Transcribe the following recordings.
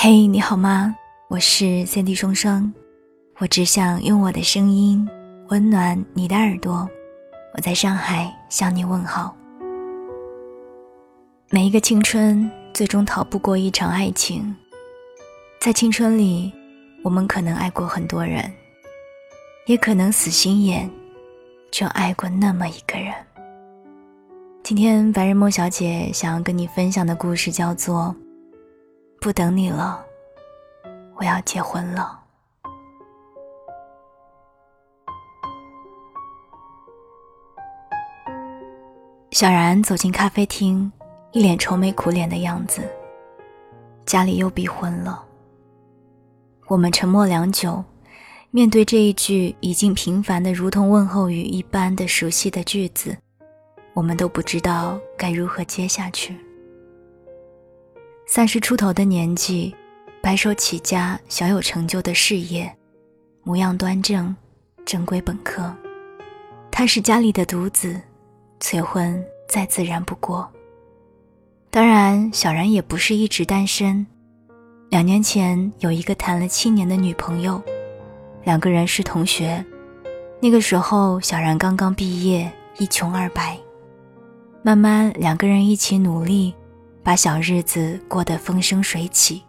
嘿，你好吗？我是三 D 双双，我只想用我的声音温暖你的耳朵。我在上海向你问好。每一个青春最终逃不过一场爱情，在青春里，我们可能爱过很多人，也可能死心眼，就爱过那么一个人。今天白日梦小姐想要跟你分享的故事叫做。不等你了，我要结婚了。小然走进咖啡厅，一脸愁眉苦脸的样子。家里又逼婚了。我们沉默良久，面对这一句已经平凡的如同问候语一般的熟悉的句子，我们都不知道该如何接下去。三十出头的年纪，白手起家，小有成就的事业，模样端正，正规本科。他是家里的独子，催婚再自然不过。当然，小然也不是一直单身。两年前有一个谈了七年的女朋友，两个人是同学。那个时候，小然刚刚毕业，一穷二白。慢慢，两个人一起努力。把小日子过得风生水起，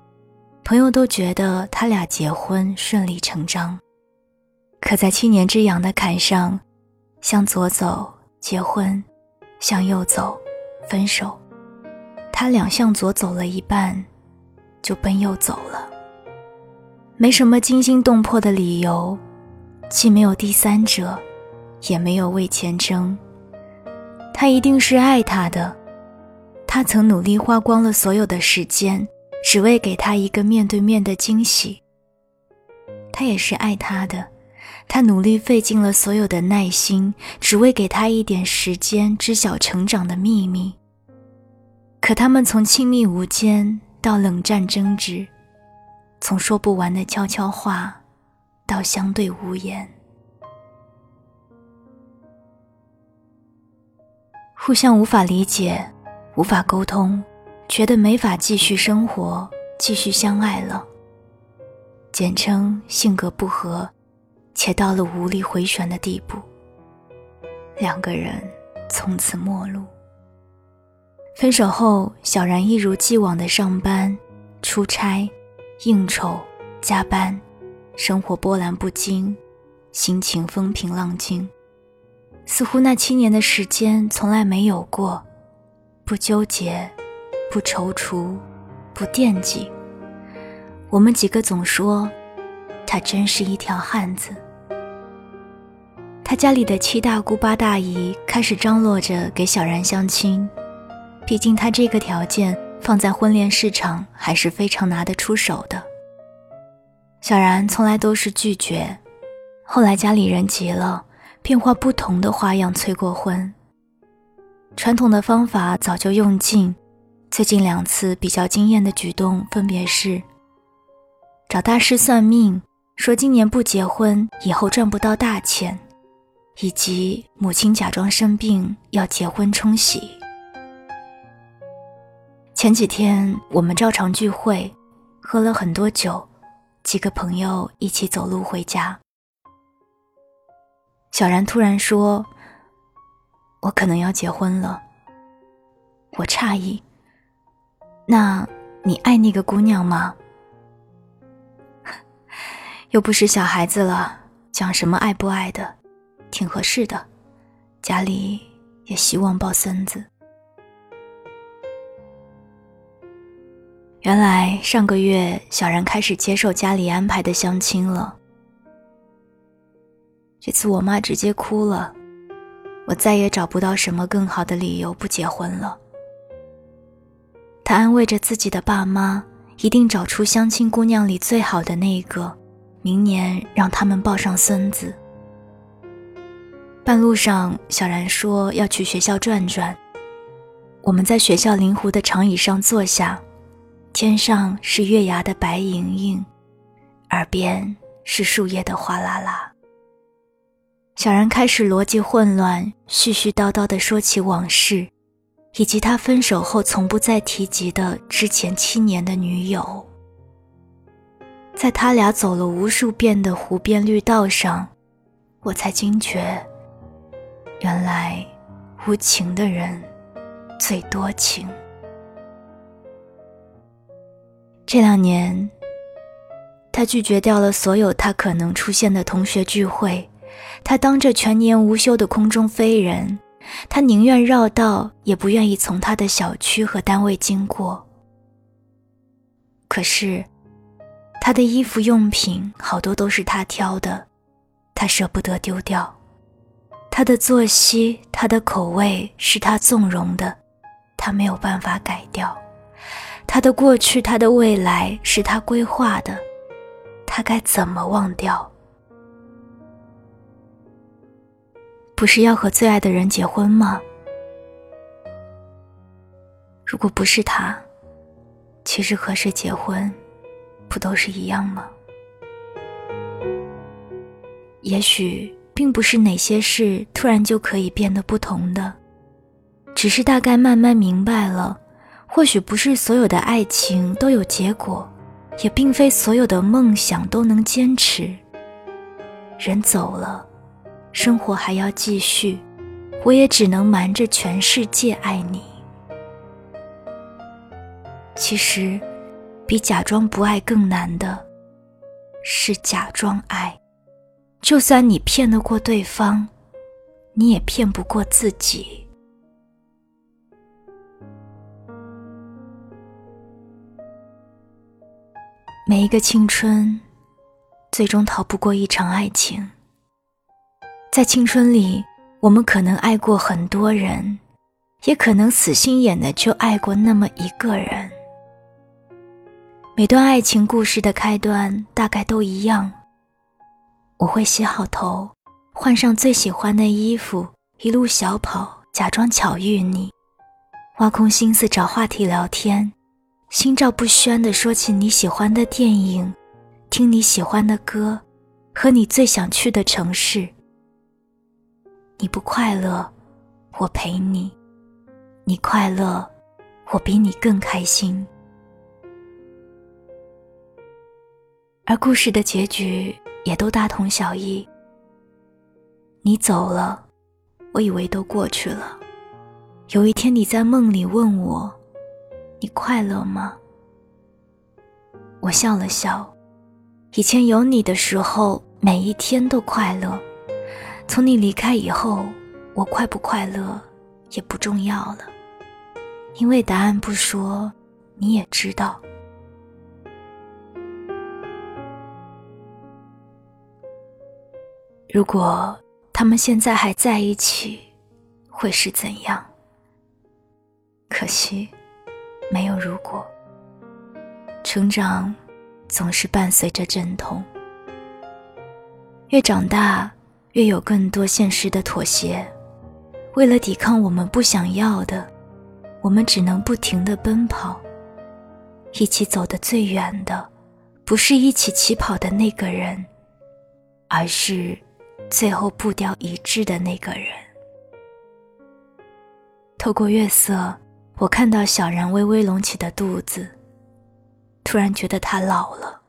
朋友都觉得他俩结婚顺理成章。可在七年之痒的坎上，向左走结婚，向右走分手。他俩向左走了一半，就奔右走了。没什么惊心动魄的理由，既没有第三者，也没有为钱争。他一定是爱他的。他曾努力花光了所有的时间，只为给他一个面对面的惊喜。他也是爱他的，他努力费尽了所有的耐心，只为给他一点时间知晓成长的秘密。可他们从亲密无间到冷战争执，从说不完的悄悄话，到相对无言，互相无法理解。无法沟通，觉得没法继续生活，继续相爱了。简称性格不合，且到了无力回旋的地步。两个人从此陌路。分手后，小然一如既往的上班、出差、应酬、加班，生活波澜不惊，心情风平浪静，似乎那七年的时间从来没有过。不纠结，不踌躇，不惦记。我们几个总说，他真是一条汉子。他家里的七大姑八大姨开始张罗着给小然相亲，毕竟他这个条件放在婚恋市场还是非常拿得出手的。小然从来都是拒绝，后来家里人急了，变化不同的花样催过婚。传统的方法早就用尽，最近两次比较惊艳的举动分别是：找大师算命，说今年不结婚以后赚不到大钱，以及母亲假装生病要结婚冲喜。前几天我们照常聚会，喝了很多酒，几个朋友一起走路回家。小然突然说。我可能要结婚了。我诧异，那你爱那个姑娘吗？又不是小孩子了，讲什么爱不爱的，挺合适的，家里也希望抱孙子。原来上个月小然开始接受家里安排的相亲了，这次我妈直接哭了。我再也找不到什么更好的理由不结婚了。他安慰着自己的爸妈，一定找出相亲姑娘里最好的那个，明年让他们抱上孙子。半路上，小然说要去学校转转。我们在学校临湖的长椅上坐下，天上是月牙的白莹莹，耳边是树叶的哗啦啦。小然开始逻辑混乱，絮絮叨叨地说起往事，以及他分手后从不再提及的之前七年的女友。在他俩走了无数遍的湖边绿道上，我才惊觉，原来无情的人最多情。这两年，他拒绝掉了所有他可能出现的同学聚会，他当着全年无休的空中飞人，他宁愿绕道，也不愿意从他的小区和单位经过。可是，他的衣服用品好多都是他挑的，他舍不得丢掉；他的作息、他的口味是他纵容的，他没有办法改掉。他的过去，他的未来是他规划的，他该怎么忘掉？不是要和最爱的人结婚吗？如果不是他，其实和谁结婚，不都是一样吗？也许并不是哪些事突然就可以变得不同的，只是大概慢慢明白了。或许不是所有的爱情都有结果，也并非所有的梦想都能坚持。人走了，生活还要继续，我也只能瞒着全世界爱你。其实，比假装不爱更难的，是假装爱。就算你骗得过对方，你也骗不过自己。每一个青春，最终逃不过一场爱情。在青春里，我们可能爱过很多人，也可能死心眼的就爱过那么一个人。每段爱情故事的开端大概都一样。我会洗好头，换上最喜欢的衣服，一路小跑，假装巧遇你，挖空心思找话题聊天。心照不宣的说起你喜欢的电影，听你喜欢的歌，和你最想去的城市。你不快乐，我陪你；你快乐，我比你更开心。而故事的结局也都大同小异。你走了，我以为都过去了。有一天你在梦里问我。你快乐吗？我笑了笑。以前有你的时候，每一天都快乐。从你离开以后，我快不快乐也不重要了，因为答案不说，你也知道。如果他们现在还在一起，会是怎样？可惜。没有如果，成长总是伴随着阵痛。越长大，越有更多现实的妥协。为了抵抗我们不想要的，我们只能不停的奔跑。一起走得最远的，不是一起起跑的那个人，而是最后步调一致的那个人。透过月色。我看到小然微微隆起的肚子，突然觉得他老了。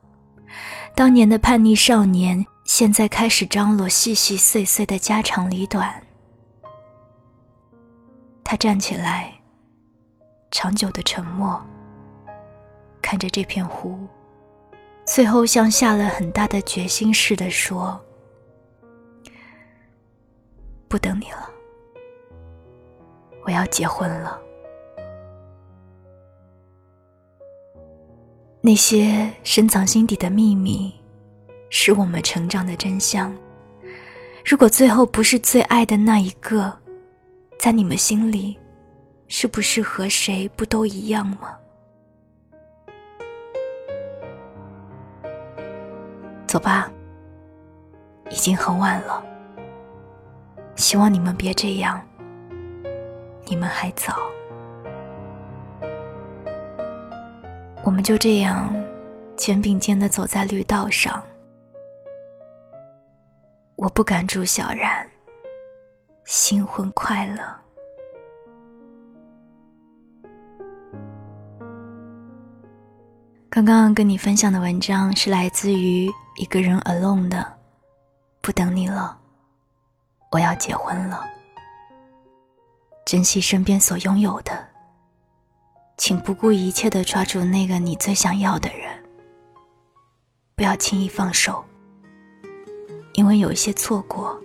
当年的叛逆少年，现在开始张罗细细碎碎的家长里短。他站起来，长久的沉默，看着这片湖，最后像下了很大的决心似的说：“不等你了，我要结婚了。”那些深藏心底的秘密，是我们成长的真相。如果最后不是最爱的那一个，在你们心里，是不是和谁不都一样吗？走吧，已经很晚了。希望你们别这样，你们还早。我们就这样肩并肩的走在绿道上，我不敢祝小然新婚快乐。刚刚跟你分享的文章是来自于一个人 alone 的，不等你了，我要结婚了。珍惜身边所拥有的，请不顾一切的抓住那个你最想要的人，不要轻易放手，因为有一些错过，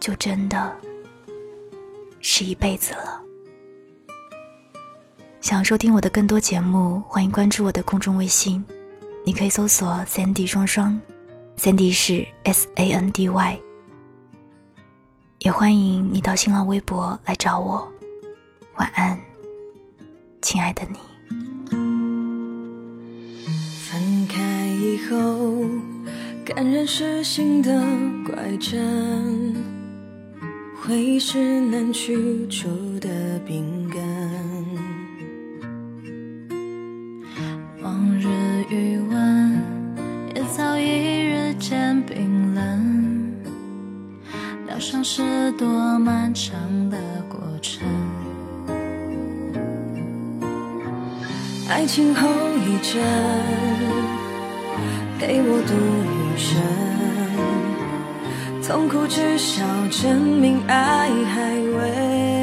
就真的是一辈子了。想收听我的更多节目，欢迎关注我的公众微信，你可以搜索 “Sandy 双双 ”，Sandy 是 S A N D Y。也欢迎你到新浪微博来找我。晚安，亲爱的你。分开以后，感染是心的怪症，回忆是难去除的病根。往日余温也早已日渐冰冷，疗伤是多漫长的过程。爱情后遗症，给我多一。人，痛苦至少证明爱还未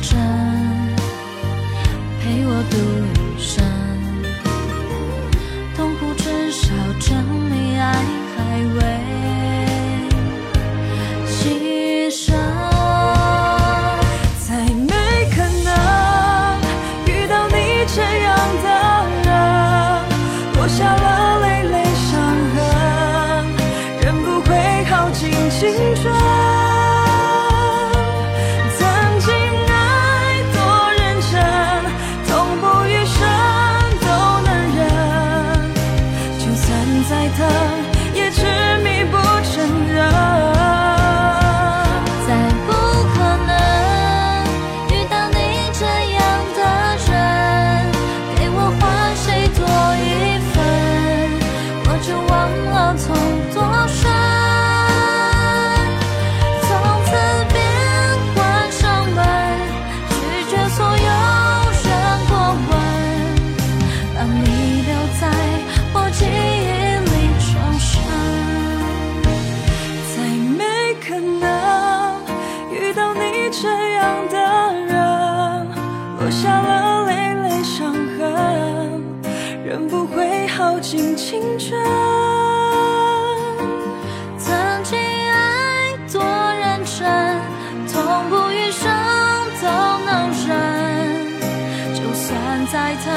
真陪我度。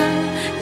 迷不承认。